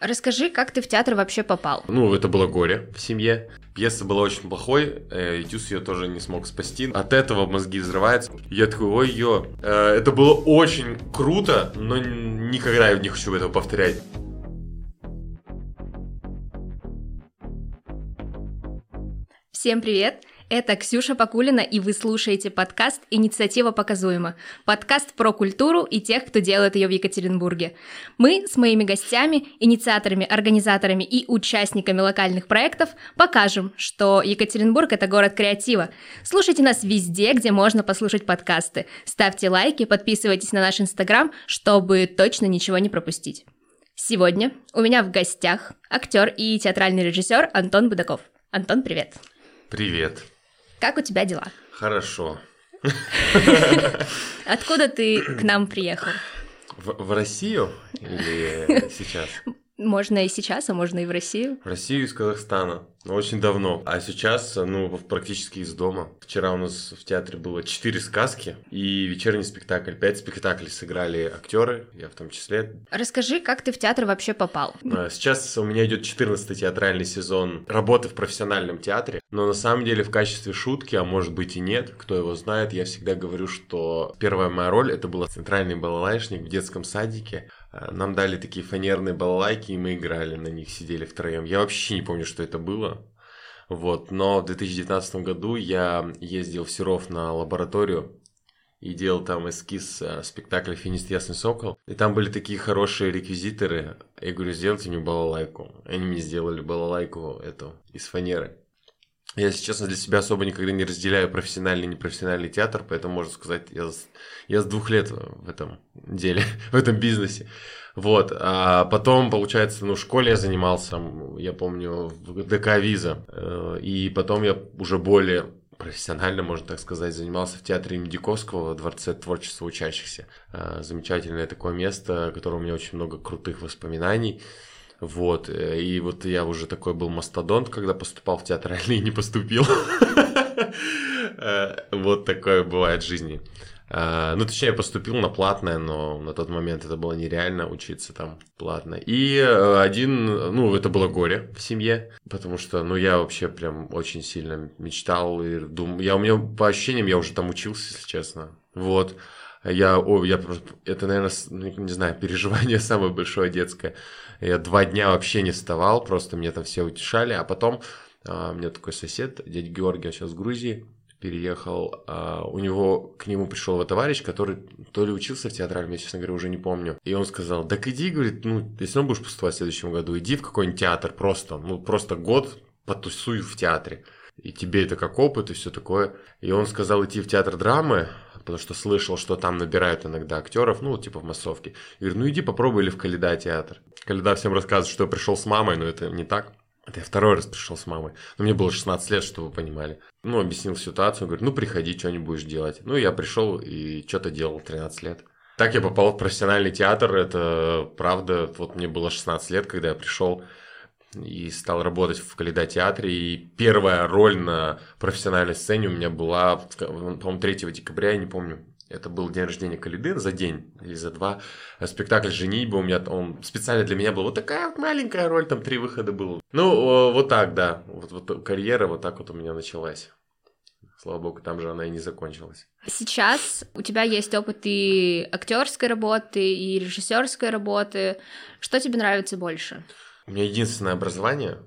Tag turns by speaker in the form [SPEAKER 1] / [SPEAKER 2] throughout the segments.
[SPEAKER 1] Расскажи, как ты в театр вообще попал?
[SPEAKER 2] Ну, это было горе в семье. Пьеса была очень плохой, э, ее тоже не смог спасти. От этого мозги взрываются. Я такой, ой-ё. Э, это было очень круто, но никогда я не хочу этого повторять.
[SPEAKER 1] Всем привет! Это Ксюша Покулина, и вы слушаете подкаст «Инициатива показуема». Подкаст про культуру и тех, кто делает ее в Екатеринбурге. Мы с моими гостями, инициаторами, организаторами и участниками локальных проектов покажем, что Екатеринбург — это город креатива. Слушайте нас везде, где можно послушать подкасты. Ставьте лайки, подписывайтесь на наш Инстаграм, чтобы точно ничего не пропустить. Сегодня у меня в гостях актер и театральный режиссер Антон Будаков. Антон, привет.
[SPEAKER 2] Привет.
[SPEAKER 1] Как у тебя дела?
[SPEAKER 2] Хорошо.
[SPEAKER 1] Откуда ты к нам приехал?
[SPEAKER 2] В, в Россию или сейчас?
[SPEAKER 1] Можно и сейчас, а можно и в Россию.
[SPEAKER 2] В Россию из Казахстана. Ну, очень давно. А сейчас, ну, практически из дома. Вчера у нас в театре было четыре сказки и вечерний спектакль. Пять спектаклей сыграли актеры, я в том числе.
[SPEAKER 1] Расскажи, как ты в театр вообще попал?
[SPEAKER 2] А, сейчас у меня идет 14 театральный сезон работы в профессиональном театре. Но на самом деле в качестве шутки, а может быть и нет, кто его знает, я всегда говорю, что первая моя роль это была центральный балалайшник в детском садике. Э, нам дали такие фанерные балалайки, и мы играли на них, сидели втроем. Я вообще не помню, что это было. Вот, но в 2019 году я ездил в Серов на лабораторию и делал там эскиз э, спектакля «Финист Ясный Сокол». И там были такие хорошие реквизиторы. Я говорю, сделайте мне балалайку. Они мне сделали балалайку эту из фанеры. Я, если честно, для себя особо никогда не разделяю профессиональный и непрофессиональный театр, поэтому, можно сказать, я, я с двух лет в этом деле, в этом бизнесе. Вот, а потом, получается, ну, в школе я занимался, я помню, в ДК Виза, э, и потом я уже более профессионально, можно так сказать, занимался в театре имени Диковского, в Дворце творчества учащихся. Э, замечательное такое место, о котором у меня очень много крутых воспоминаний. Вот, э, и вот я уже такой был мастодонт, когда поступал в театральный и не поступил. Э, вот такое бывает в жизни. Э, ну, точнее, я поступил на платное, но на тот момент это было нереально учиться там платно. И один, ну, это было горе в семье, потому что, ну, я вообще прям очень сильно мечтал и думал, я у меня по ощущениям, я уже там учился, если честно. Вот. Я, о, я просто, это, наверное, не знаю, переживание самое большое детское. Я два дня вообще не вставал, просто мне там все утешали. А потом а, у меня такой сосед, дядя Георгий, сейчас в Грузии, переехал, а, у него, к нему пришел его товарищ, который то ли учился в театральном, я, честно говоря, уже не помню. И он сказал, так иди, говорит, ну, если он будешь поступать в следующем году, иди в какой-нибудь театр просто, ну, просто год потусуй в театре. И тебе это как опыт и все такое. И он сказал идти в театр драмы, потому что слышал, что там набирают иногда актеров, ну, типа в массовке. И говорю, ну иди попробуй или в Каледа театр. Каледа всем рассказывает, что я пришел с мамой, но это не так. Это я второй раз пришел с мамой. Но мне было 16 лет, чтобы вы понимали. Ну, объяснил ситуацию, говорю, ну, приходи, что не будешь делать. Ну, я пришел и что-то делал 13 лет. Так я попал в профессиональный театр, это правда. Вот мне было 16 лет, когда я пришел и стал работать в Каледа театре. И первая роль на профессиональной сцене у меня была, по-моему, 3 декабря, я не помню. Это был день рождения Калиды за день или за два. Спектакль «Женитьба» у меня, он специально для меня был. Вот такая вот маленькая роль, там три выхода было. Ну, вот так, да. Вот, вот карьера вот так вот у меня началась. Слава богу, там же она и не закончилась.
[SPEAKER 1] Сейчас у тебя есть опыт и актерской работы, и режиссерской работы. Что тебе нравится больше?
[SPEAKER 2] У меня единственное образование,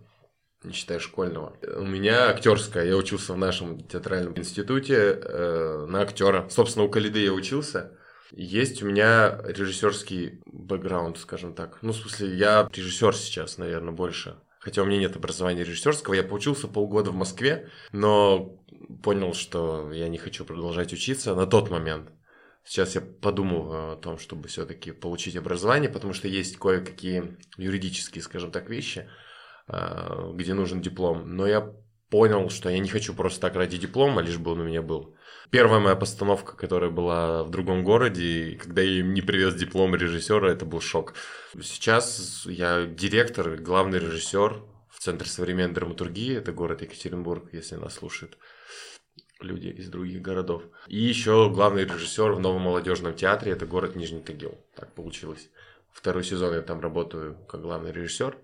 [SPEAKER 2] не считая школьного. У меня актерское. Я учился в нашем театральном институте э, на актера. Собственно, у Калиды я учился. Есть у меня режиссерский бэкграунд, скажем так. Ну, в смысле, я режиссер сейчас, наверное, больше. Хотя у меня нет образования режиссерского. Я поучился полгода в Москве, но понял, что я не хочу продолжать учиться на тот момент. Сейчас я подумал о том, чтобы все-таки получить образование, потому что есть кое-какие юридические, скажем так, вещи, где нужен диплом. Но я понял, что я не хочу просто так ради диплома, лишь бы он у меня был. Первая моя постановка, которая была в другом городе, когда я им не привез диплом режиссера, это был шок. Сейчас я директор, главный режиссер в Центре современной драматургии, это город Екатеринбург, если нас слушает люди из других городов. И еще главный режиссер в новом молодежном театре, это город Нижний Тагил. Так получилось. Второй сезон я там работаю как главный режиссер.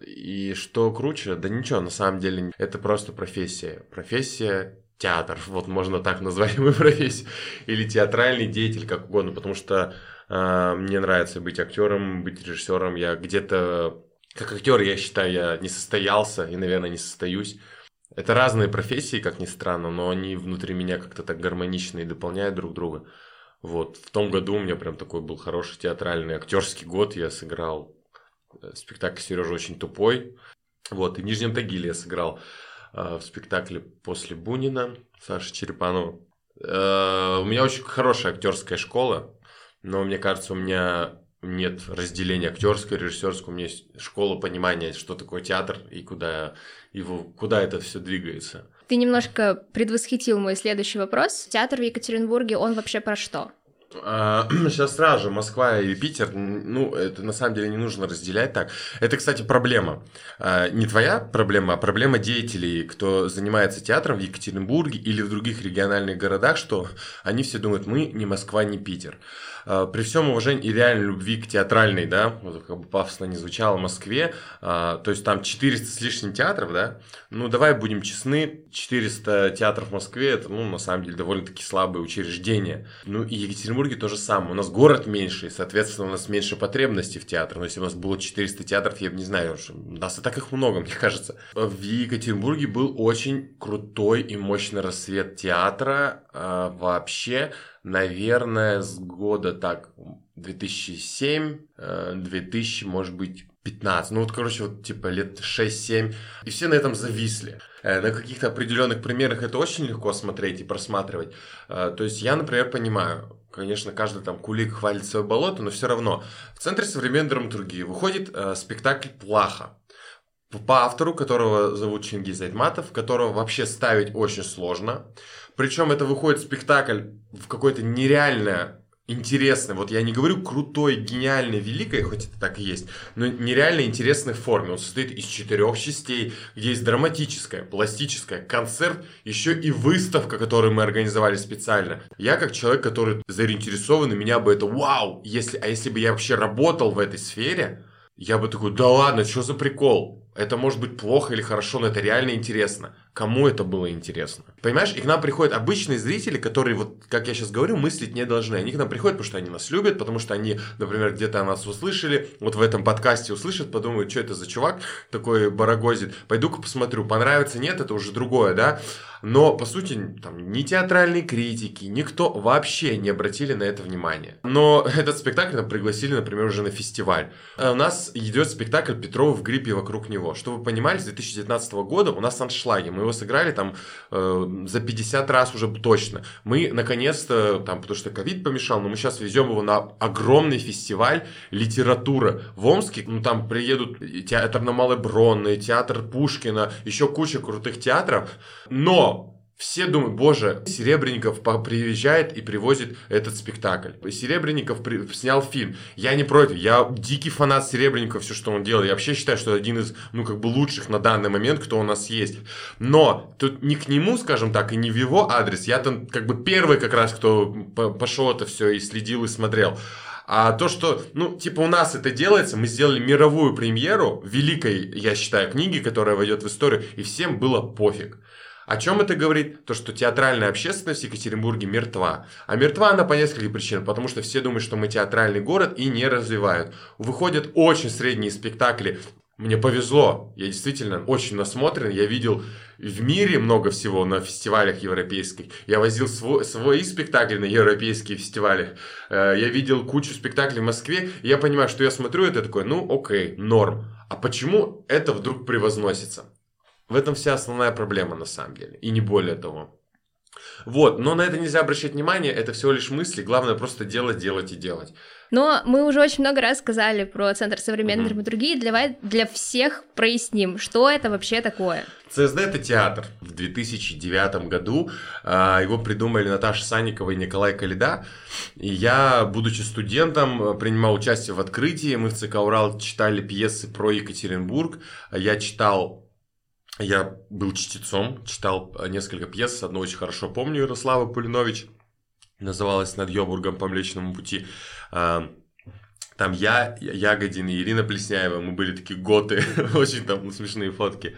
[SPEAKER 2] И что круче, да ничего, на самом деле это просто профессия. Профессия театр, вот можно так назвать мою профессию, или театральный деятель, как угодно, потому что э, мне нравится быть актером, быть режиссером. Я где-то, как актер, я считаю, я не состоялся и, наверное, не состоюсь. Это разные профессии, как ни странно, но они внутри меня как-то так гармонично и дополняют друг друга. Вот, в том году у меня прям такой был хороший театральный актерский год. Я сыграл спектакль Сережа очень тупой. Вот, и в Нижнем Тагиле я сыграл э, в спектакле после Бунина Саши Черепанова. Э, у меня очень хорошая актерская школа, но мне кажется, у меня нет разделения актерской, режиссерской. У меня есть школа понимания, что такое театр и куда, его, куда это все двигается.
[SPEAKER 1] Ты немножко предвосхитил мой следующий вопрос. Театр в Екатеринбурге, он вообще про что?
[SPEAKER 2] Сейчас сразу же Москва и Питер, ну, это на самом деле не нужно разделять так. Это, кстати, проблема. А, не твоя проблема, а проблема деятелей, кто занимается театром в Екатеринбурге или в других региональных городах, что они все думают, мы не Москва, не Питер. А, при всем уважении и реальной любви к театральной, да, как бы пафосно не звучало, Москве, а, то есть там 400 с лишним театров, да, ну, давай будем честны, 400 театров в Москве, это, ну, на самом деле, довольно-таки слабые учреждения. Ну, и Екатеринбурге то же самое. У нас город меньше, соответственно, у нас меньше потребностей в театр. Но если у нас было 400 театров, я бы не знаю, у нас и так их много, мне кажется. В Екатеринбурге был очень крутой и мощный рассвет театра. А, вообще, наверное, с года так 2007, 2000, э, может быть, 15. Ну вот, короче, вот типа лет 6-7. И все на этом зависли. Э, на каких-то определенных примерах это очень легко смотреть и просматривать. Э, то есть я, например, понимаю, конечно, каждый там кулик хвалит свое болото, но все равно в Центре современной драматургии выходит спектакль «Плаха» по автору, которого зовут Чингиз Айтматов, которого вообще ставить очень сложно. Причем это выходит спектакль в какое-то нереальное интересной, вот я не говорю крутой, гениальной, великой, хоть это так и есть, но нереально интересной форме. Он состоит из четырех частей, где есть драматическая, пластическая, концерт, еще и выставка, которую мы организовали специально. Я как человек, который заинтересован, и меня бы это вау, если, а если бы я вообще работал в этой сфере, я бы такой, да ладно, что за прикол? Это может быть плохо или хорошо, но это реально интересно. Кому это было интересно? Понимаешь, и к нам приходят обычные зрители, которые, вот как я сейчас говорю, мыслить не должны. Они к нам приходят, потому что они нас любят, потому что они, например, где-то нас услышали, вот в этом подкасте услышат, подумают, что это за чувак такой барагозит. Пойду-ка посмотрю, понравится, нет, это уже другое, да? Но, по сути, там, ни театральные критики, никто вообще не обратили на это внимание. Но этот спектакль нам пригласили, например, уже на фестиваль. А у нас идет спектакль Петрова в гриппе вокруг него. Чтобы вы понимали, с 2019 года у нас аншлаги. Мы его сыграли там э, за 50 раз уже точно. Мы, наконец-то, там, потому что ковид помешал, но мы сейчас везем его на огромный фестиваль литературы в Омске. Ну, там приедут театр на Малой Бронной, театр Пушкина, еще куча крутых театров. Но все думают, боже, Серебренников приезжает и привозит этот спектакль. Серебренников при... снял фильм. Я не против, я дикий фанат Серебренникова, все, что он делал. Я вообще считаю, что один из, ну, как бы лучших на данный момент, кто у нас есть. Но тут не к нему, скажем так, и не в его адрес. Я там как бы первый как раз, кто пошел это все и следил и смотрел. А то, что, ну, типа у нас это делается, мы сделали мировую премьеру великой, я считаю, книги, которая войдет в историю, и всем было пофиг. О чем это говорит? То, что театральная общественность в Екатеринбурге мертва. А мертва она по нескольким причинам. Потому что все думают, что мы театральный город и не развивают. Выходят очень средние спектакли. Мне повезло. Я действительно очень насмотрен. Я видел в мире много всего на фестивалях европейских. Я возил свой, свои спектакли на европейские фестивали. Э, я видел кучу спектаклей в Москве. И я понимаю, что я смотрю это такой, ну окей, норм. А почему это вдруг превозносится? В этом вся основная проблема на самом деле. И не более того. Вот, но на это нельзя обращать внимание, это всего лишь мысли, главное просто делать, делать и делать.
[SPEAKER 1] Но мы уже очень много раз сказали про Центр современной mm-hmm. драматургии, для, для всех проясним, что это вообще такое.
[SPEAKER 2] ЦСД это театр. В 2009 году э, его придумали Наташа Санникова и Николай Калида. И я, будучи студентом, принимал участие в открытии. Мы в ЦК Урал читали пьесы про Екатеринбург. Я читал я был чтецом, читал несколько пьес, одну очень хорошо помню, Ярослава Пулинович, называлась «Над Йобургом по Млечному пути». А, Там я, Ягодин и Ирина Плесняева, мы были такие готы, очень там смешные фотки.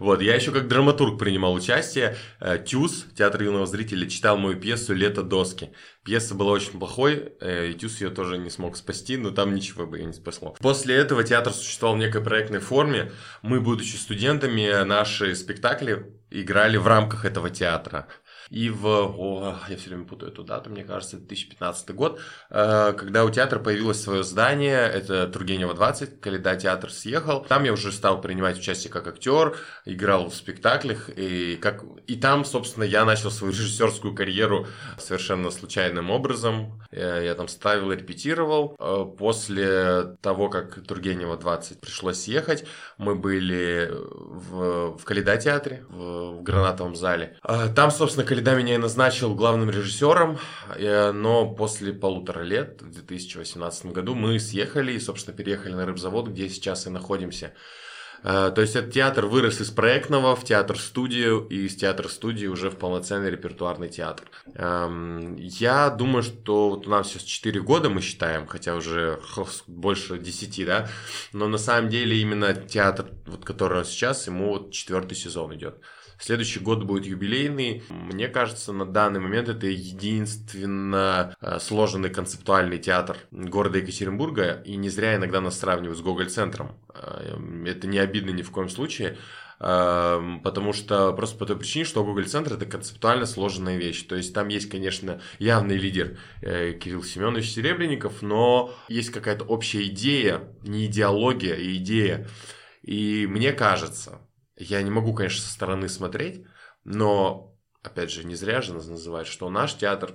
[SPEAKER 2] Вот, я еще как драматург принимал участие. Э, ТЮЗ, Театр юного зрителя, читал мою пьесу «Лето доски». Пьеса была очень плохой, э, и ТЮЗ ее тоже не смог спасти, но там ничего бы ее не спасло. После этого театр существовал в некой проектной форме. Мы, будучи студентами, наши спектакли играли в рамках этого театра. И в, о, я все время путаю эту дату, мне кажется, 2015 год, э, когда у театра появилось свое здание, это Тургенева 20, когда театр съехал. Там я уже стал принимать участие как актер, играл в спектаклях, и, как... и там, собственно, я начал свою режиссерскую карьеру совершенно случайным образом. Я, я там ставил, репетировал. Э, после того, как Тургенева 20 пришлось съехать, мы были в, в Каледа театре, в, в Гранатовом зале. Э, там, собственно, Каледа меня и назначил главным режиссером, э, но после полутора лет, в 2018 году, мы съехали и, собственно, переехали на рыбзавод, где сейчас и находимся. Э, то есть этот театр вырос из проектного в театр-студию, и из театр-студии уже в полноценный репертуарный театр. Эм, я думаю, что вот у нас сейчас 4 года мы считаем, хотя уже больше 10, да, но на самом деле именно театр, вот который сейчас, ему вот четвертый сезон идет. Следующий год будет юбилейный. Мне кажется, на данный момент это единственно э, сложенный концептуальный театр города Екатеринбурга. И не зря иногда нас сравнивают с Гоголь-центром. Э, это не обидно ни в коем случае э, потому что просто по той причине, что Google Центр это концептуально сложенная вещь. То есть там есть, конечно, явный лидер Кирилл Семенович Серебренников, но есть какая-то общая идея, не идеология, а идея. И мне кажется, я не могу, конечно, со стороны смотреть, но, опять же, не зря же нас называют, что наш театр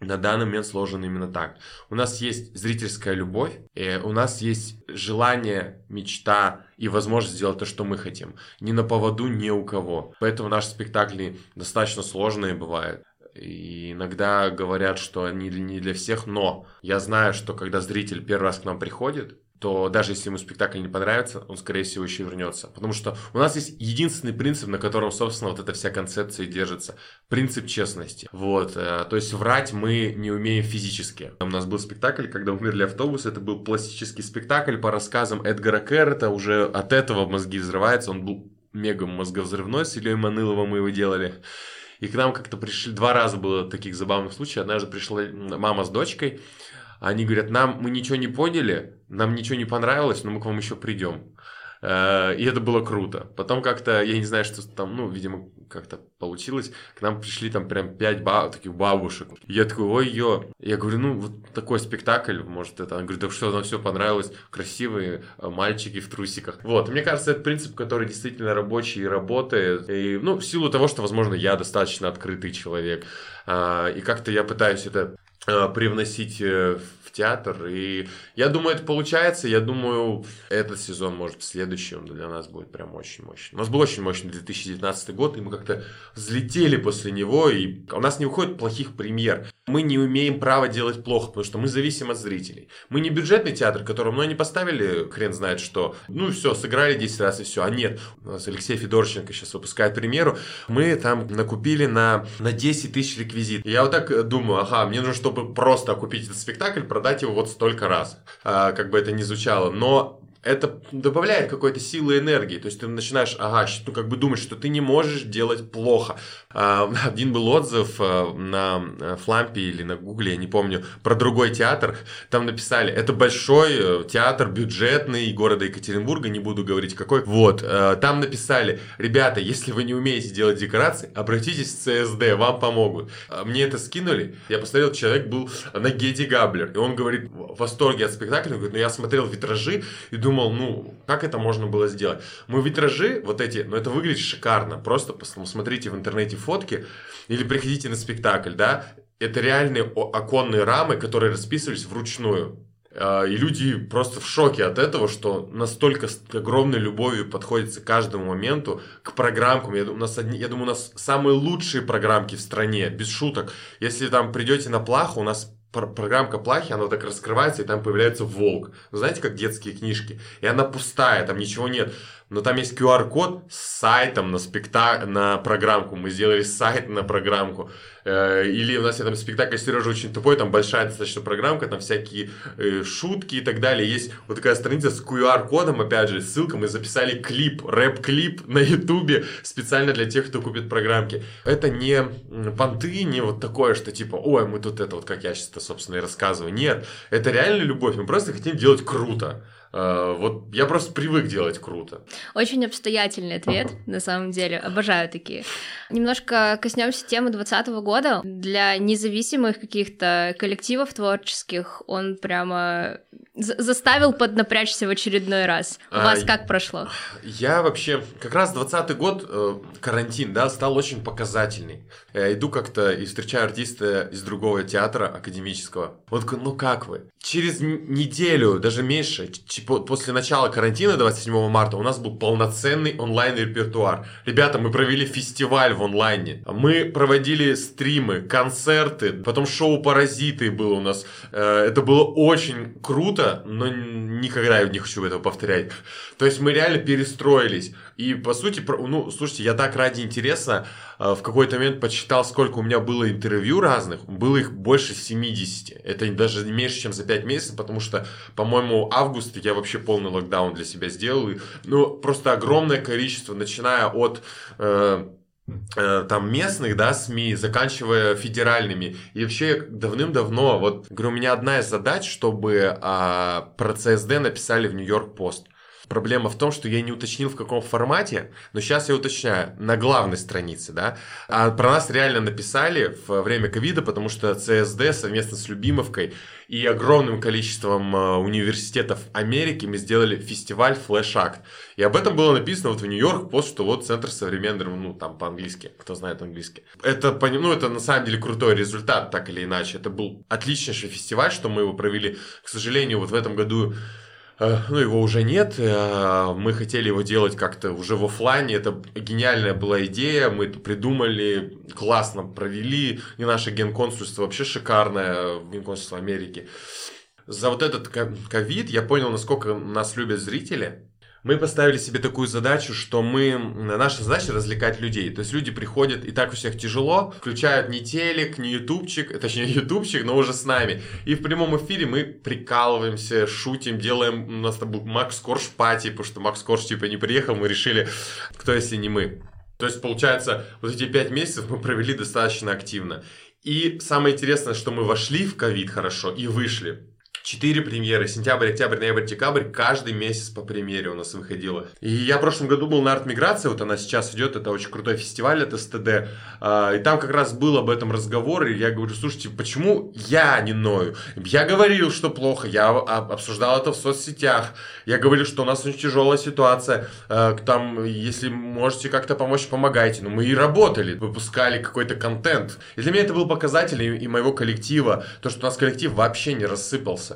[SPEAKER 2] на данный момент сложен именно так. У нас есть зрительская любовь, и у нас есть желание, мечта и возможность сделать то, что мы хотим. Ни на поводу, ни у кого. Поэтому наши спектакли достаточно сложные бывают. И иногда говорят, что они не для всех, но я знаю, что когда зритель первый раз к нам приходит, то даже если ему спектакль не понравится, он, скорее всего, еще вернется. Потому что у нас есть единственный принцип, на котором, собственно, вот эта вся концепция держится. Принцип честности. Вот. Э, то есть врать мы не умеем физически. У нас был спектакль, когда умерли автобусы. Это был пластический спектакль по рассказам Эдгара Керрета. Уже от этого мозги взрываются. Он был мега мозговзрывной. С Ильей Маныловым мы его делали. И к нам как-то пришли... Два раза было таких забавных случаев. Однажды пришла мама с дочкой. Они говорят, нам мы ничего не поняли, нам ничего не понравилось, но мы к вам еще придем. Э, и это было круто. Потом как-то, я не знаю, что там, ну, видимо, как-то получилось. К нам пришли там прям пять баб, таких бабушек. Я такой, ой, ё. Я говорю, ну, вот такой спектакль, может, это. Она говорит, да что, нам все понравилось. Красивые э, мальчики в трусиках. Вот, мне кажется, это принцип, который действительно рабочий и работает. И, ну, в силу того, что, возможно, я достаточно открытый человек. А, и как-то я пытаюсь это Э, привносить э, в театр. И я думаю, это получается. Я думаю, этот сезон, может, следующий, он для нас будет прям очень мощный. У нас был очень мощный 2019 год, и мы как-то взлетели после него, и у нас не уходит плохих премьер. Мы не умеем право делать плохо, потому что мы зависим от зрителей. Мы не бюджетный театр, которому ну, они поставили, хрен знает что, ну все, сыграли 10 раз и все. А нет, у нас Алексей Федорченко сейчас выпускает примеру. Мы там накупили на, на 10 тысяч реквизит. Я вот так думаю, ага, мне нужно, чтобы просто окупить этот спектакль, продать его вот столько раз. А, как бы это ни звучало. Но это добавляет какой-то силы и энергии. То есть ты начинаешь, ага, ну как бы думать, что ты не можешь делать плохо. А, один был отзыв а, на э, Флампе или на Гугле, я не помню, про другой театр. Там написали, это большой э, театр бюджетный города Екатеринбурга, не буду говорить какой. Вот, э, там написали, ребята, если вы не умеете делать декорации, обратитесь в ЦСД, вам помогут. А, мне это скинули, я посмотрел, человек был на Геди Габлер, и он говорит, в восторге от спектакля, он говорит, ну я смотрел витражи и думал, думал, ну, как это можно было сделать? Мы витражи, вот эти, ну, это выглядит шикарно. Просто посмотрите в интернете фотки или приходите на спектакль, да, это реальные оконные рамы, которые расписывались вручную. А, и люди просто в шоке от этого, что настолько с огромной любовью подходится к каждому моменту, к программкам. Я, у нас одни, я думаю, у нас самые лучшие программки в стране, без шуток. Если там придете на плаху, у нас программка плахи, она так раскрывается, и там появляется волк. Знаете, как детские книжки? И она пустая, там ничего нет. Но там есть QR-код с сайтом на спектакль, на программку. Мы сделали сайт на программку. Э, или у нас там спектакль Сережа очень тупой, там большая достаточно программка, там всякие э, шутки и так далее. Есть вот такая страница с QR-кодом, опять же, ссылка. Мы записали клип, рэп-клип на Ютубе специально для тех, кто купит программки. Это не понты, не вот такое, что типа, ой, мы тут это вот, как я сейчас это, собственно, и рассказываю. Нет, это реально любовь. Мы просто хотим делать круто. Э, вот я просто привык делать круто.
[SPEAKER 1] Очень обстоятельный ответ, на самом деле. Обожаю такие. Немножко коснемся темы 2020 года. Для независимых каких-то коллективов творческих он прямо заставил поднапрячься в очередной раз. У а, вас как прошло?
[SPEAKER 2] Я вообще... Как раз 20 год, э, карантин, да, стал очень показательный. Я иду как-то и встречаю артиста из другого театра академического. Вот ну как вы? Через неделю, даже меньше, после начала карантина 27 марта у нас был полноценный онлайн-репертуар. Ребята, мы провели фестиваль в онлайне. Мы проводили стримы, концерты, потом шоу «Паразиты» было у нас. Э, это было очень круто, но никогда я не хочу этого повторять. То есть мы реально перестроились. И по сути, ну, слушайте, я так ради интереса э, в какой-то момент почитал, сколько у меня было интервью разных. Было их больше 70. Это даже меньше, чем за 5 месяцев, потому что, по-моему, август я вообще полный локдаун для себя сделал. Ну, просто огромное количество, начиная от... Э, там местных, да, СМИ, заканчивая федеральными. И вообще давным-давно, вот, говорю, у меня одна из задач, чтобы а, про ЦСД написали в Нью-Йорк Пост. Проблема в том, что я не уточнил в каком формате, но сейчас я уточняю, на главной странице, да. А про нас реально написали в время ковида, потому что ЦСД совместно с Любимовкой и огромным количеством э, университетов Америки мы сделали фестиваль Flash Act. И об этом было написано вот в Нью-Йорк пост, что вот Центр современного, ну там по-английски, кто знает английский. Это, ну, это на самом деле крутой результат, так или иначе. Это был отличнейший фестиваль, что мы его провели. К сожалению, вот в этом году ну, его уже нет. Э, мы хотели его делать как-то уже в офлайне. Это гениальная была идея. Мы это придумали, классно провели. И наше генконсульство вообще шикарное, генконсульство Америки. За вот этот ковид я понял, насколько нас любят зрители мы поставили себе такую задачу, что мы, наша задача развлекать людей. То есть люди приходят, и так у всех тяжело, включают не телек, не ютубчик, точнее ютубчик, но уже с нами. И в прямом эфире мы прикалываемся, шутим, делаем, у нас там был Макс Корж пати, потому что Макс Корж типа не приехал, мы решили, кто если не мы. То есть, получается, вот эти пять месяцев мы провели достаточно активно. И самое интересное, что мы вошли в ковид хорошо и вышли. Четыре премьеры. Сентябрь, октябрь, ноябрь, декабрь. Каждый месяц по премьере у нас выходило. И я в прошлом году был на арт-миграции. Вот она сейчас идет. Это очень крутой фестиваль от СТД. А, и там как раз был об этом разговор. И я говорю, слушайте, почему я не ною? Я говорил, что плохо. Я обсуждал это в соцсетях. Я говорил, что у нас очень тяжелая ситуация. А, там, если можете как-то помочь, помогайте. Но мы и работали. Выпускали какой-то контент. И для меня это был показатель и моего коллектива. То, что у нас коллектив вообще не рассыпался.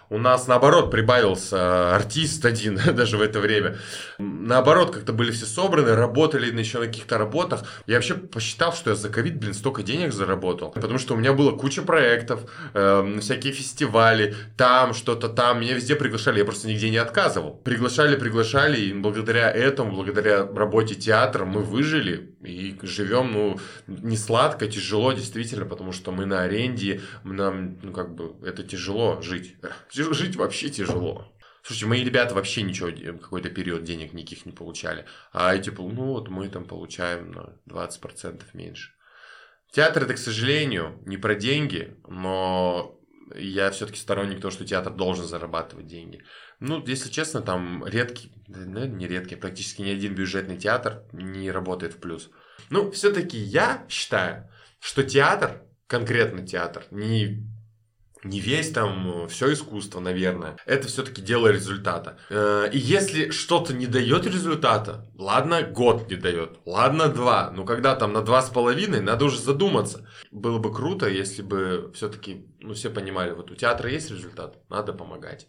[SPEAKER 2] У нас, наоборот, прибавился артист один даже в это время. Наоборот, как-то были все собраны, работали еще на каких-то работах. Я вообще посчитал, что я за ковид, блин, столько денег заработал. Потому что у меня было куча проектов, э, всякие фестивали, там что-то, там. Меня везде приглашали, я просто нигде не отказывал. Приглашали, приглашали, и благодаря этому, благодаря работе театра мы выжили и живем, ну, не сладко, тяжело, действительно, потому что мы на аренде, нам, ну, как бы, это тяжело жить. Жить вообще тяжело. Слушайте, мои ребята вообще ничего, какой-то период денег никаких не получали. А эти, ну вот мы там получаем на 20% меньше. Театр это, к сожалению, не про деньги, но я все-таки сторонник того, что театр должен зарабатывать деньги. Ну, если честно, там редкий, ну, не редкий, практически ни один бюджетный театр не работает в плюс. Ну, все-таки я считаю, что театр, конкретно театр, не не весь там все искусство, наверное. Это все-таки дело результата. Э, и если что-то не дает результата, ладно, год не дает, ладно, два, но когда там на два с половиной, надо уже задуматься. Было бы круто, если бы все-таки, ну, все понимали, вот у театра есть результат, надо помогать.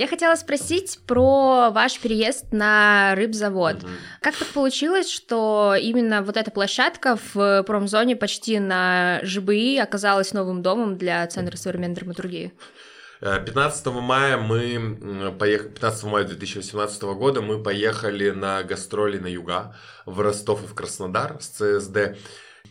[SPEAKER 1] Я хотела спросить про ваш переезд на рыбзавод. Mm-hmm. Как так получилось, что именно вот эта площадка в промзоне почти на ЖБИ оказалась новым домом для Центра современной драматургии?
[SPEAKER 2] 15 мая мы поехали, 15 мая 2018 года мы поехали на гастроли на юга в Ростов и в Краснодар с ЦСД.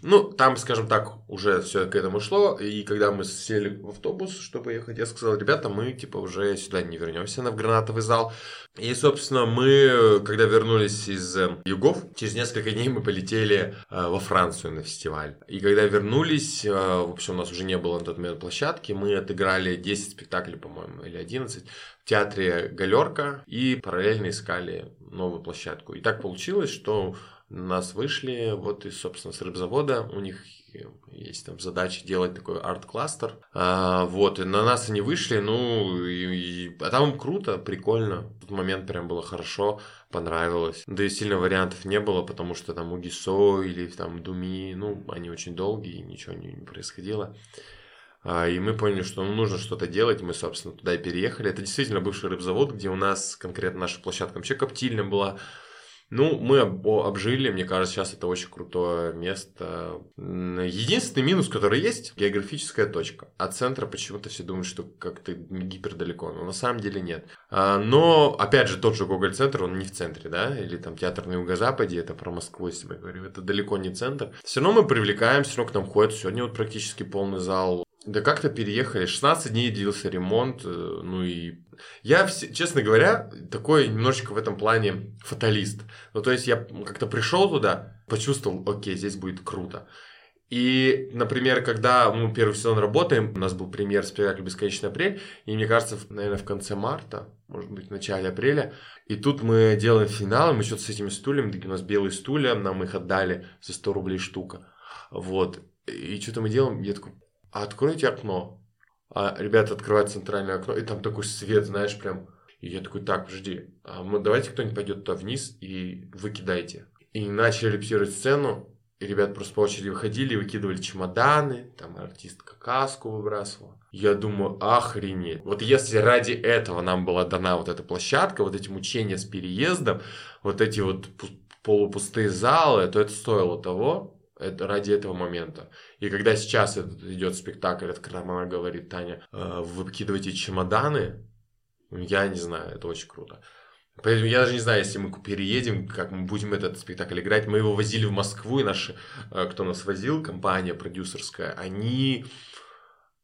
[SPEAKER 2] Ну, там, скажем так, уже все к этому шло. И когда мы сели в автобус, чтобы ехать, я сказал, ребята, мы типа уже сюда не вернемся на в гранатовый зал. И, собственно, мы, когда вернулись из э, Югов, через несколько дней мы полетели э, во Францию на фестиваль. И когда вернулись, э, в общем, у нас уже не было на тот момент площадки, мы отыграли 10 спектаклей, по-моему, или 11 в театре Галерка и параллельно искали новую площадку. И так получилось, что нас вышли, вот и, собственно, с рыбзавода, у них есть там задача делать такой арт-кластер, а, вот, и на нас они вышли, ну, и, и, а там круто, прикольно, в тот момент прям было хорошо, понравилось, да и сильно вариантов не было, потому что там у Гисо или там Думи, ну, они очень долгие, ничего не, не происходило, а, и мы поняли, что ну, нужно что-то делать. Мы, собственно, туда и переехали. Это действительно бывший рыбзавод, где у нас конкретно наша площадка вообще коптильня была. Ну, мы обжили, мне кажется, сейчас это очень крутое место. Единственный минус, который есть, географическая точка. От центра почему-то все думают, что как-то гипердалеко, но на самом деле нет. А, но, опять же, тот же Гоголь-центр, он не в центре, да, или там театр на Юго-Западе, это про Москву, если мы говорим, это далеко не центр. Все равно мы привлекаем, все равно к нам ходят, сегодня вот практически полный зал. Да как-то переехали, 16 дней длился ремонт, э, ну и я, честно говоря, такой немножечко в этом плане фаталист. Ну, то есть я как-то пришел туда, почувствовал, окей, здесь будет круто. И, например, когда мы первый сезон работаем, у нас был премьер спектакля «Бесконечный апрель», и мне кажется, наверное, в конце марта, может быть, в начале апреля, и тут мы делаем финал, мы что-то с этими стульями, такие у нас белые стулья, нам их отдали за 100 рублей штука, вот, и что-то мы делаем, я такой, а откройте окно, а ребята открывают центральное окно, и там такой свет, знаешь, прям. И я такой, так, подожди, а мы, давайте кто-нибудь пойдет туда вниз и выкидайте. И начали репетировать сцену, и ребята просто по очереди выходили, выкидывали чемоданы, там артистка каску выбрасывала. Я думаю, охренеть. Вот если ради этого нам была дана вот эта площадка, вот эти мучения с переездом, вот эти вот полупустые залы, то это стоило того, ради этого момента. И когда сейчас идет спектакль, от она говорит, Таня, «Э, вы выкидываете чемоданы, я не знаю, это очень круто. Поэтому я даже не знаю, если мы переедем, как мы будем этот спектакль играть. Мы его возили в Москву, и наши, э, кто нас возил, компания продюсерская, они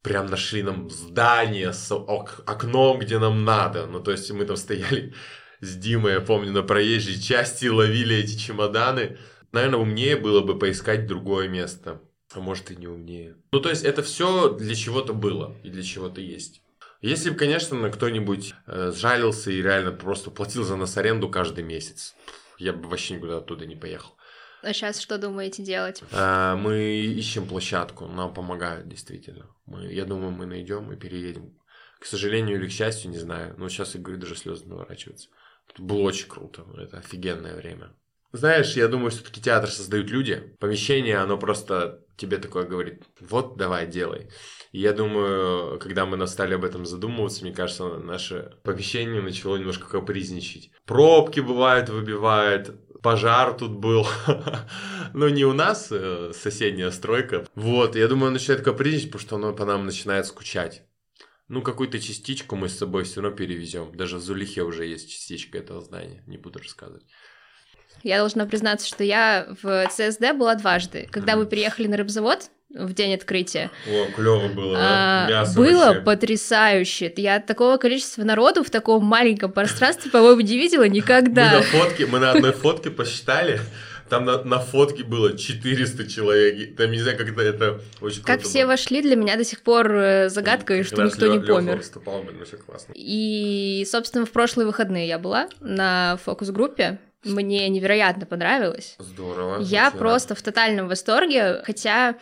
[SPEAKER 2] прям нашли нам здание с окном, где нам надо. Ну, то есть мы там стояли с Димой, я помню, на проезжей части ловили эти чемоданы. Наверное, умнее было бы поискать другое место. А может и не умнее. Ну, то есть, это все для чего-то было и для чего-то есть. Если бы, конечно, кто-нибудь э, сжалился и реально просто платил за нас аренду каждый месяц, я бы вообще никуда оттуда не поехал.
[SPEAKER 1] А сейчас что думаете делать?
[SPEAKER 2] А, мы ищем площадку, нам помогают действительно. Мы, я думаю, мы найдем и переедем. К сожалению или к счастью, не знаю. Но сейчас, я говорю, даже слезы наворачиваются. Это было очень круто. Это офигенное время. Знаешь, я думаю, все-таки театр создают люди. Помещение, оно просто тебе такое говорит, вот давай, делай. И я думаю, когда мы стали об этом задумываться, мне кажется, наше помещение начало немножко капризничать. Пробки бывают, выбивает, пожар тут был. Но не у нас, э, соседняя стройка. Вот, я думаю, начинает капризничать, потому что оно по нам начинает скучать. Ну, какую-то частичку мы с собой все равно перевезем. Даже в Зулихе уже есть частичка этого здания, не буду рассказывать.
[SPEAKER 1] Я должна признаться, что я в ЦСД была дважды. Когда mm. мы приехали на рыбзавод, в день открытия.
[SPEAKER 2] О, клево было,
[SPEAKER 1] а, Мясо Было вообще. потрясающе. Я такого количества народу в таком маленьком пространстве, по-моему, не видела никогда.
[SPEAKER 2] Мы на фотке, мы на одной фотке посчитали, там на, на фотке было 400 человек. Там не знаю, когда это очень
[SPEAKER 1] Как все было. вошли, для меня до сих пор э, загадка, что никто не помер.
[SPEAKER 2] Выступал, блин, классно.
[SPEAKER 1] И, собственно, в прошлые выходные я была на фокус-группе мне невероятно понравилось.
[SPEAKER 2] Здорово.
[SPEAKER 1] Я просто в тотальном восторге, хотя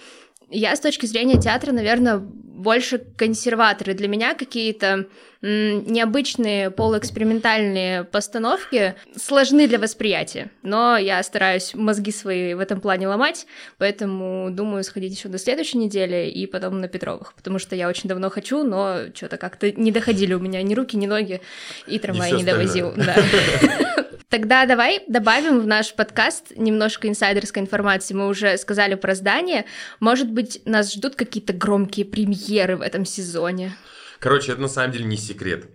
[SPEAKER 1] я с точки зрения театра, наверное, больше консерваторы. Для меня какие-то необычные полуэкспериментальные постановки сложны для восприятия, но я стараюсь мозги свои в этом плане ломать, поэтому думаю сходить еще до следующей недели и потом на Петровых, потому что я очень давно хочу, но что-то как-то не доходили у меня ни руки, ни ноги, и трамвай не довозил. Да. Тогда давай добавим в наш подкаст немножко инсайдерской информации. Мы уже сказали про здание. Может быть, нас ждут какие-то громкие премьеры в этом сезоне?
[SPEAKER 2] Короче, это на самом деле не секрет,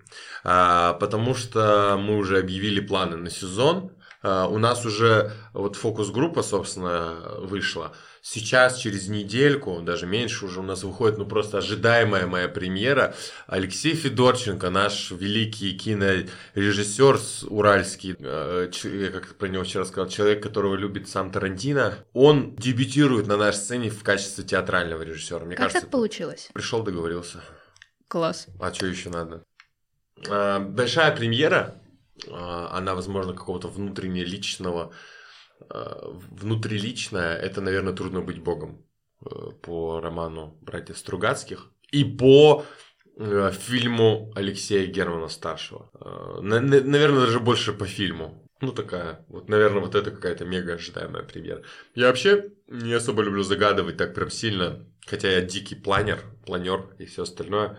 [SPEAKER 2] а, потому что мы уже объявили планы на сезон. А, у нас уже вот фокус-группа, собственно, вышла. Сейчас, через недельку, даже меньше уже у нас выходит, ну, просто ожидаемая моя премьера. Алексей Федорченко, наш великий кинорежиссер уральский, э, я как про него вчера сказал, человек, которого любит сам Тарантино, он дебютирует на нашей сцене в качестве театрального режиссера. Мне
[SPEAKER 1] как
[SPEAKER 2] кажется,
[SPEAKER 1] так получилось?
[SPEAKER 2] Пришел, договорился.
[SPEAKER 1] Класс.
[SPEAKER 2] А что еще надо? А, большая премьера, а, она, возможно, какого-то внутренне личного внутриличное, это, наверное, трудно быть богом э, по роману братьев Стругацких и по э, фильму Алексея Германа старшего. Наверное, даже больше по фильму. Ну, такая, вот, наверное, вот это какая-то мега ожидаемая премьера. Я вообще не особо люблю загадывать так прям сильно, хотя я дикий планер, планер и все остальное.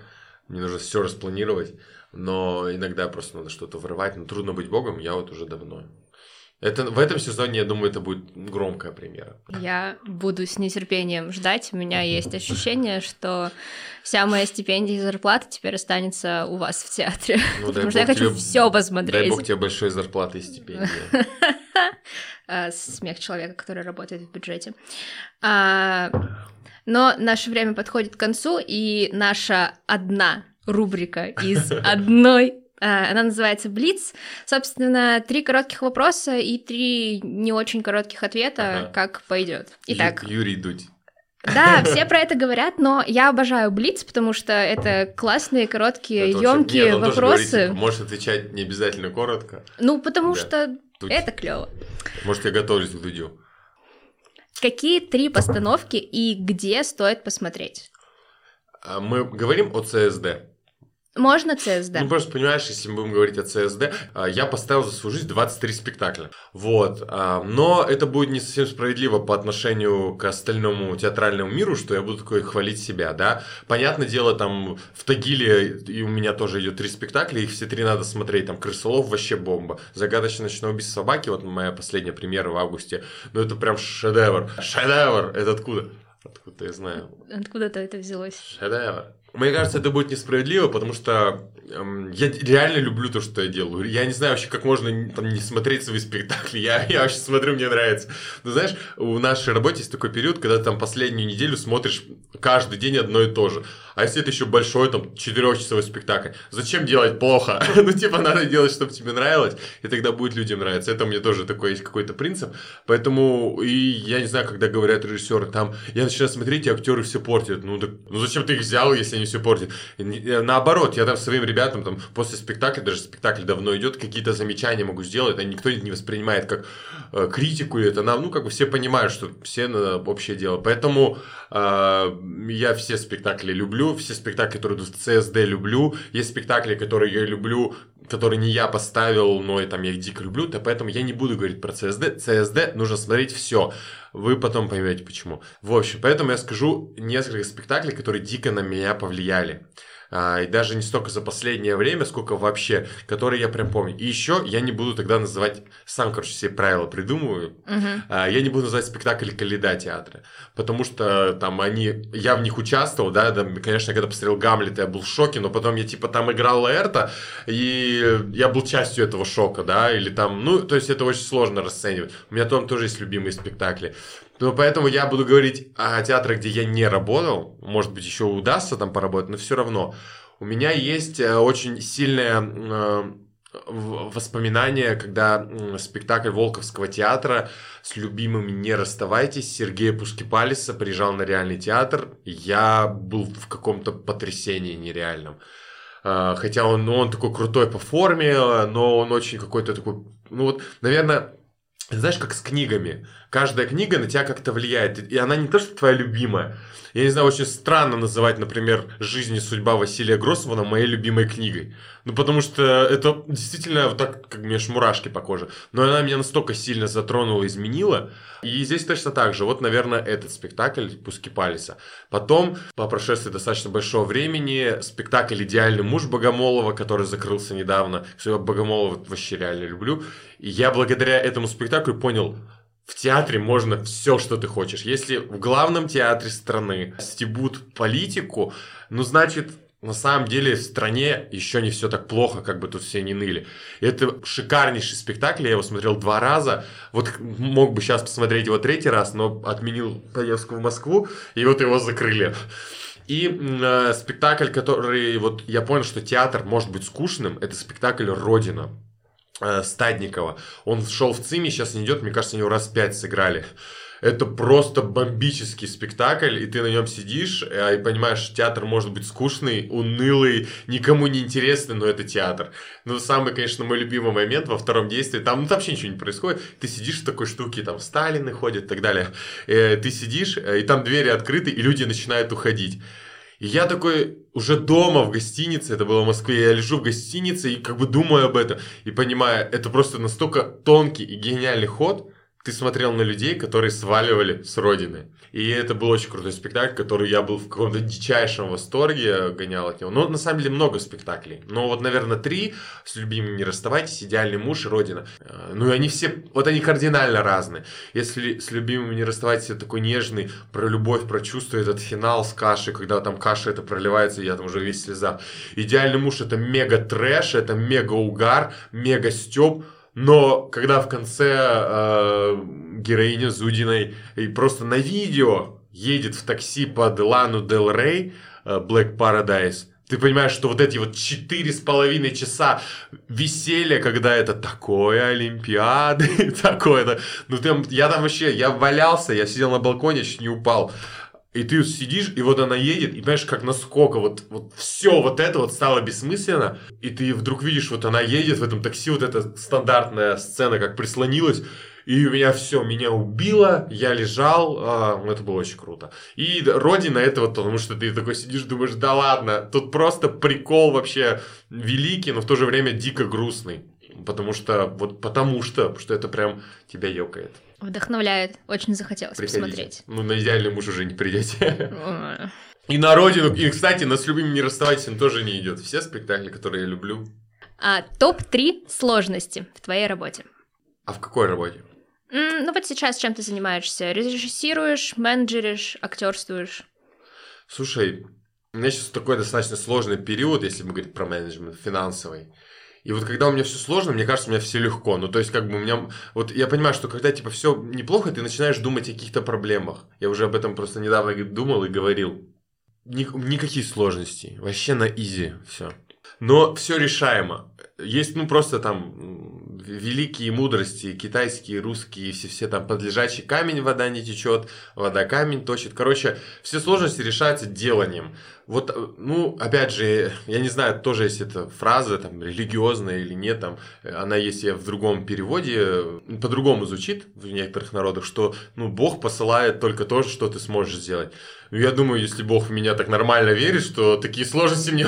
[SPEAKER 2] Мне нужно все распланировать, но иногда просто надо что-то врывать. Но трудно быть богом, я вот уже давно. Это, в этом сезоне, я думаю, это будет громкая премьера.
[SPEAKER 1] Я буду с нетерпением ждать. У меня есть ощущение, что вся моя стипендия и зарплата теперь останется у вас в театре. Ну, потому что я хочу тебе, все посмотреть.
[SPEAKER 2] Дай бог тебе большой зарплаты и стипендии.
[SPEAKER 1] А, смех человека, который работает в бюджете. А, но наше время подходит к концу, и наша одна рубрика из одной она называется Блиц. Собственно, три коротких вопроса и три не очень коротких ответа, ага. как пойдет. Итак.
[SPEAKER 2] Ю- Юрий Дудь.
[SPEAKER 1] Да, все про это говорят, но я обожаю Блиц, потому что это классные, короткие, емкие вопросы. Говорит,
[SPEAKER 2] типа, можешь отвечать не обязательно коротко.
[SPEAKER 1] Ну, потому да. что Дудь. это клево.
[SPEAKER 2] Может, я готовлюсь к Дудю.
[SPEAKER 1] Какие три постановки и где стоит посмотреть?
[SPEAKER 2] А, мы говорим о ЦСД.
[SPEAKER 1] Можно ЦСД?
[SPEAKER 2] Ну, просто понимаешь, если мы будем говорить о ЦСД, а, я поставил за свою жизнь 23 спектакля. Вот. А, но это будет не совсем справедливо по отношению к остальному театральному миру, что я буду такой хвалить себя, да. Понятное дело, там в Тагиле и у меня тоже идет три спектакля, их все три надо смотреть. Там Крысолов вообще бомба. Загадочное ночное убийство собаки, вот моя последняя премьера в августе. Ну, это прям шедевр. Шедевр! Это откуда? Откуда я знаю?
[SPEAKER 1] Откуда-то это взялось.
[SPEAKER 2] Шедевр. Мне кажется, это будет несправедливо, потому что эм, я реально люблю то, что я делаю. Я не знаю вообще, как можно там, не смотреть свои спектакли. Я, я вообще смотрю, мне нравится. Но знаешь, в нашей работе есть такой период, когда ты там последнюю неделю смотришь каждый день одно и то же. А если это еще большой, там, четырехчасовой спектакль, зачем делать плохо? ну, типа, надо делать, чтобы тебе нравилось, и тогда будет людям нравиться. Это у меня тоже такой есть какой-то принцип. Поэтому, и я не знаю, когда говорят режиссеры, там, я начинаю смотреть, и актеры все портят. Ну, так, ну зачем ты их взял, если они все портят? И, наоборот, я там своим ребятам, там, после спектакля, даже спектакль давно идет, какие-то замечания могу сделать, а никто не воспринимает как э, критику, и это нам, ну, как бы все понимают, что все на общее дело. Поэтому э, я все спектакли люблю, все спектакли, которые идут в ЦСД, люблю. Есть спектакли, которые я люблю, которые не я поставил, но и там я их дико люблю, то поэтому я не буду говорить про ЦСД. ЦСД нужно смотреть все. Вы потом поймете почему. В общем, поэтому я скажу несколько спектаклей, которые дико на меня повлияли. А, и даже не столько за последнее время, сколько вообще, которые я прям помню. И еще я не буду тогда называть, сам, короче, все правила придумываю, uh-huh. а, я не буду называть спектакль «Каледа» театра, потому что там они, я в них участвовал, да, да, конечно, когда посмотрел Гамлета, я был в шоке, но потом я типа там играл Лаэрта, и я был частью этого шока, да, или там, ну, то есть это очень сложно расценивать. У меня там тоже есть любимые спектакли. Ну, поэтому я буду говорить о театрах, где я не работал. Может быть, еще удастся там поработать, но все равно. У меня есть э, очень сильное э, воспоминание, когда спектакль Волковского театра с любимыми «Не расставайтесь» Сергея Пускипалиса приезжал на реальный театр. Я был в каком-то потрясении нереальном. Э, хотя он, ну, он такой крутой по форме, но он очень какой-то такой... Ну вот, наверное, знаешь, как с книгами. Каждая книга на тебя как-то влияет. И она не то, что твоя любимая. Я не знаю, очень странно называть, например, «Жизнь и судьба» Василия Гроссмана моей любимой книгой. Ну, потому что это действительно вот так, как мне мурашки по коже. Но она меня настолько сильно затронула, изменила. И здесь точно так же. Вот, наверное, этот спектакль «Пуски Палиса». Потом, по прошествии достаточно большого времени, спектакль «Идеальный муж» Богомолова, который закрылся недавно. Я Богомолова вообще реально люблю. И я благодаря этому спектаклю понял, в театре можно все, что ты хочешь. Если в главном театре страны стебут политику, ну, значит, на самом деле в стране еще не все так плохо, как бы тут все не ныли. Это шикарнейший спектакль, я его смотрел два раза. Вот мог бы сейчас посмотреть его третий раз, но отменил поездку в Москву, и вот его закрыли. И э, спектакль, который вот я понял, что театр может быть скучным, это спектакль Родина Стадникова. Он шел в ЦИМе, сейчас не идет, мне кажется, они его раз пять сыграли. Это просто бомбический спектакль, и ты на нем сидишь э, и понимаешь, театр может быть скучный, унылый, никому не интересный, но это театр. Но самый, конечно, мой любимый момент во втором действии, там, ну, там вообще ничего не происходит, ты сидишь в такой штуке, там Сталины ходят и так далее, э, ты сидишь, э, и там двери открыты, и люди начинают уходить. И я такой уже дома в гостинице, это было в Москве, я лежу в гостинице и как бы думаю об этом, и понимаю, это просто настолько тонкий и гениальный ход, ты смотрел на людей, которые сваливали с родины. И это был очень крутой спектакль, который я был в каком-то дичайшем восторге, гонял от него. Но на самом деле много спектаклей. Но вот, наверное, три с любимым не расставайтесь, идеальный муж и родина. Э, ну и они все, вот они кардинально разные. Если с любимым не расставайтесь, это такой нежный, про любовь, про чувство, этот финал с кашей, когда там каша это проливается, я там уже весь слеза. Идеальный муж это мега трэш, это мега угар, мега стёб но когда в конце э, героиня Зудиной и просто на видео едет в такси под Лану Дел Рей, э, Black Paradise, ты понимаешь, что вот эти вот четыре с половиной часа веселья, когда это такое Олимпиады, такое-то, ну там, я там вообще, я валялся, я сидел на балконе, чуть не упал. И ты сидишь, и вот она едет, и понимаешь, как насколько вот, вот все вот это вот стало бессмысленно, и ты вдруг видишь, вот она едет в этом такси, вот эта стандартная сцена, как прислонилась, и у меня все, меня убило, я лежал, а, это было очень круто. И родина этого, потому что ты такой сидишь, думаешь, да ладно, тут просто прикол вообще великий, но в то же время дико грустный. Потому что, вот потому что, что это прям тебя ёкает.
[SPEAKER 1] Вдохновляет. Очень захотелось Приходите. посмотреть.
[SPEAKER 2] Ну, на идеальный муж уже не придете. И на родину, и, кстати, на с любимым не расставайтесь, он тоже не идет. Все спектакли, которые я люблю.
[SPEAKER 1] А топ-3 сложности в твоей работе.
[SPEAKER 2] А в какой работе?
[SPEAKER 1] Mm, ну вот сейчас чем ты занимаешься? Режиссируешь, менеджеришь, актерствуешь?
[SPEAKER 2] Слушай, у меня сейчас такой достаточно сложный период, если мы говорим про менеджмент финансовый. И вот когда у меня все сложно, мне кажется, у меня все легко. Ну, то есть, как бы у меня... Вот я понимаю, что когда, типа, все неплохо, ты начинаешь думать о каких-то проблемах. Я уже об этом просто недавно думал и говорил. Ник- никаких сложностей. Вообще на изи все. Но все решаемо. Есть, ну, просто там великие мудрости, китайские, русские, все, все там подлежащий камень вода не течет, вода камень точит. Короче, все сложности решаются деланием. Вот, э, ну, опять же, я не знаю, тоже есть эта фраза, там, религиозная или нет, там, она есть в другом переводе, по-другому звучит в некоторых народах, что, ну, Бог посылает только то, что ты сможешь сделать. Я думаю, если Бог в меня так нормально верит, что такие сложности мне,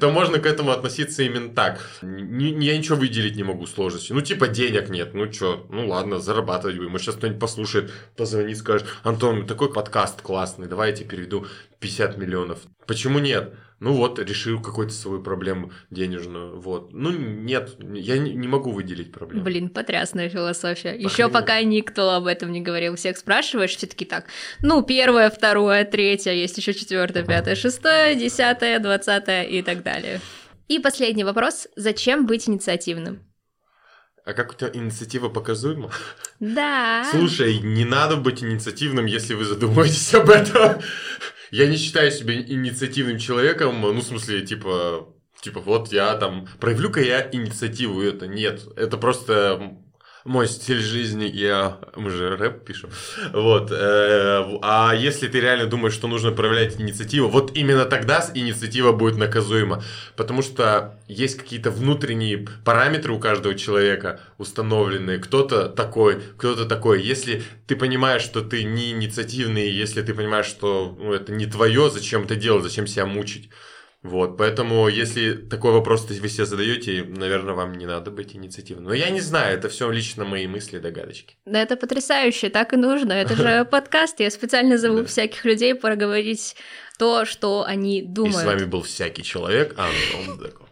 [SPEAKER 2] то можно к этому относиться именно так. Ни, я ничего выделить не могу сложности. Ну, типа, денег нет, ну, что, ну, ладно, зарабатывать будем. Может, сейчас кто-нибудь послушает, позвонит, скажет, Антон, такой подкаст классный, давай я тебе переведу 50 миллионов. Почему нет? Ну вот, решил какую-то свою проблему денежную. Вот. Ну нет, я не, могу выделить проблему.
[SPEAKER 1] Блин, потрясная философия. Еще пока никто об этом не говорил. Всех спрашиваешь, все таки так. Ну, первое, второе, третье, есть еще четвертое, пятое, шестое, десятое, двадцатое и так далее. И последний вопрос. Зачем быть инициативным?
[SPEAKER 2] А как у тебя инициатива показуема?
[SPEAKER 1] Да.
[SPEAKER 2] Слушай, не надо быть инициативным, если вы задумаетесь об этом. Я не считаю себя инициативным человеком, ну, в смысле, типа, типа, вот я там, проявлю-ка я инициативу, это нет, это просто мой стиль жизни, я, мы же рэп пишем, вот, э, а если ты реально думаешь, что нужно проявлять инициативу, вот именно тогда инициатива будет наказуема, потому что есть какие-то внутренние параметры у каждого человека установленные, кто-то такой, кто-то такой, если ты понимаешь, что ты не инициативный, если ты понимаешь, что ну, это не твое, зачем это делать, зачем себя мучить, вот, поэтому, если такой вопрос вы себе задаете, наверное, вам не надо быть инициативным. Но я не знаю, это все лично мои мысли, догадочки.
[SPEAKER 1] Да, это потрясающе, так и нужно. Это же подкаст, я специально зову всяких людей проговорить то, что они думают. И
[SPEAKER 2] с вами был всякий человек, Антон Деков.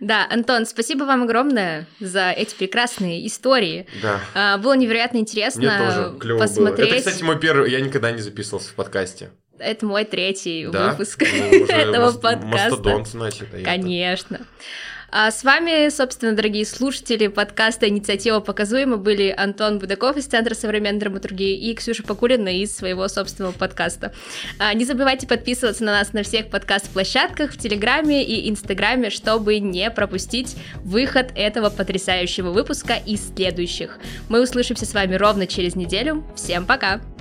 [SPEAKER 1] Да, Антон, спасибо вам огромное за эти прекрасные истории.
[SPEAKER 2] Да.
[SPEAKER 1] А, было невероятно интересно Мне тоже клево посмотреть.
[SPEAKER 2] Было. Это, кстати, мой первый... Я никогда не записывался в подкасте.
[SPEAKER 1] Это мой третий
[SPEAKER 2] Да?
[SPEAKER 1] выпуск
[SPEAKER 2] Ну,
[SPEAKER 1] этого
[SPEAKER 2] мас-
[SPEAKER 1] подкаста.
[SPEAKER 2] Мастодонт, значит. а.
[SPEAKER 1] Конечно. А с вами, собственно, дорогие слушатели подкаста «Инициатива показуема» были Антон Будаков из Центра современной драматургии и Ксюша Покулина из своего собственного подкаста. А, Не забывайте подписываться на нас на всех подкаст-площадках, в Телеграме и Инстаграме, чтобы не пропустить выход этого потрясающего выпуска и следующих. Мы услышимся с вами ровно через неделю. Всем пока!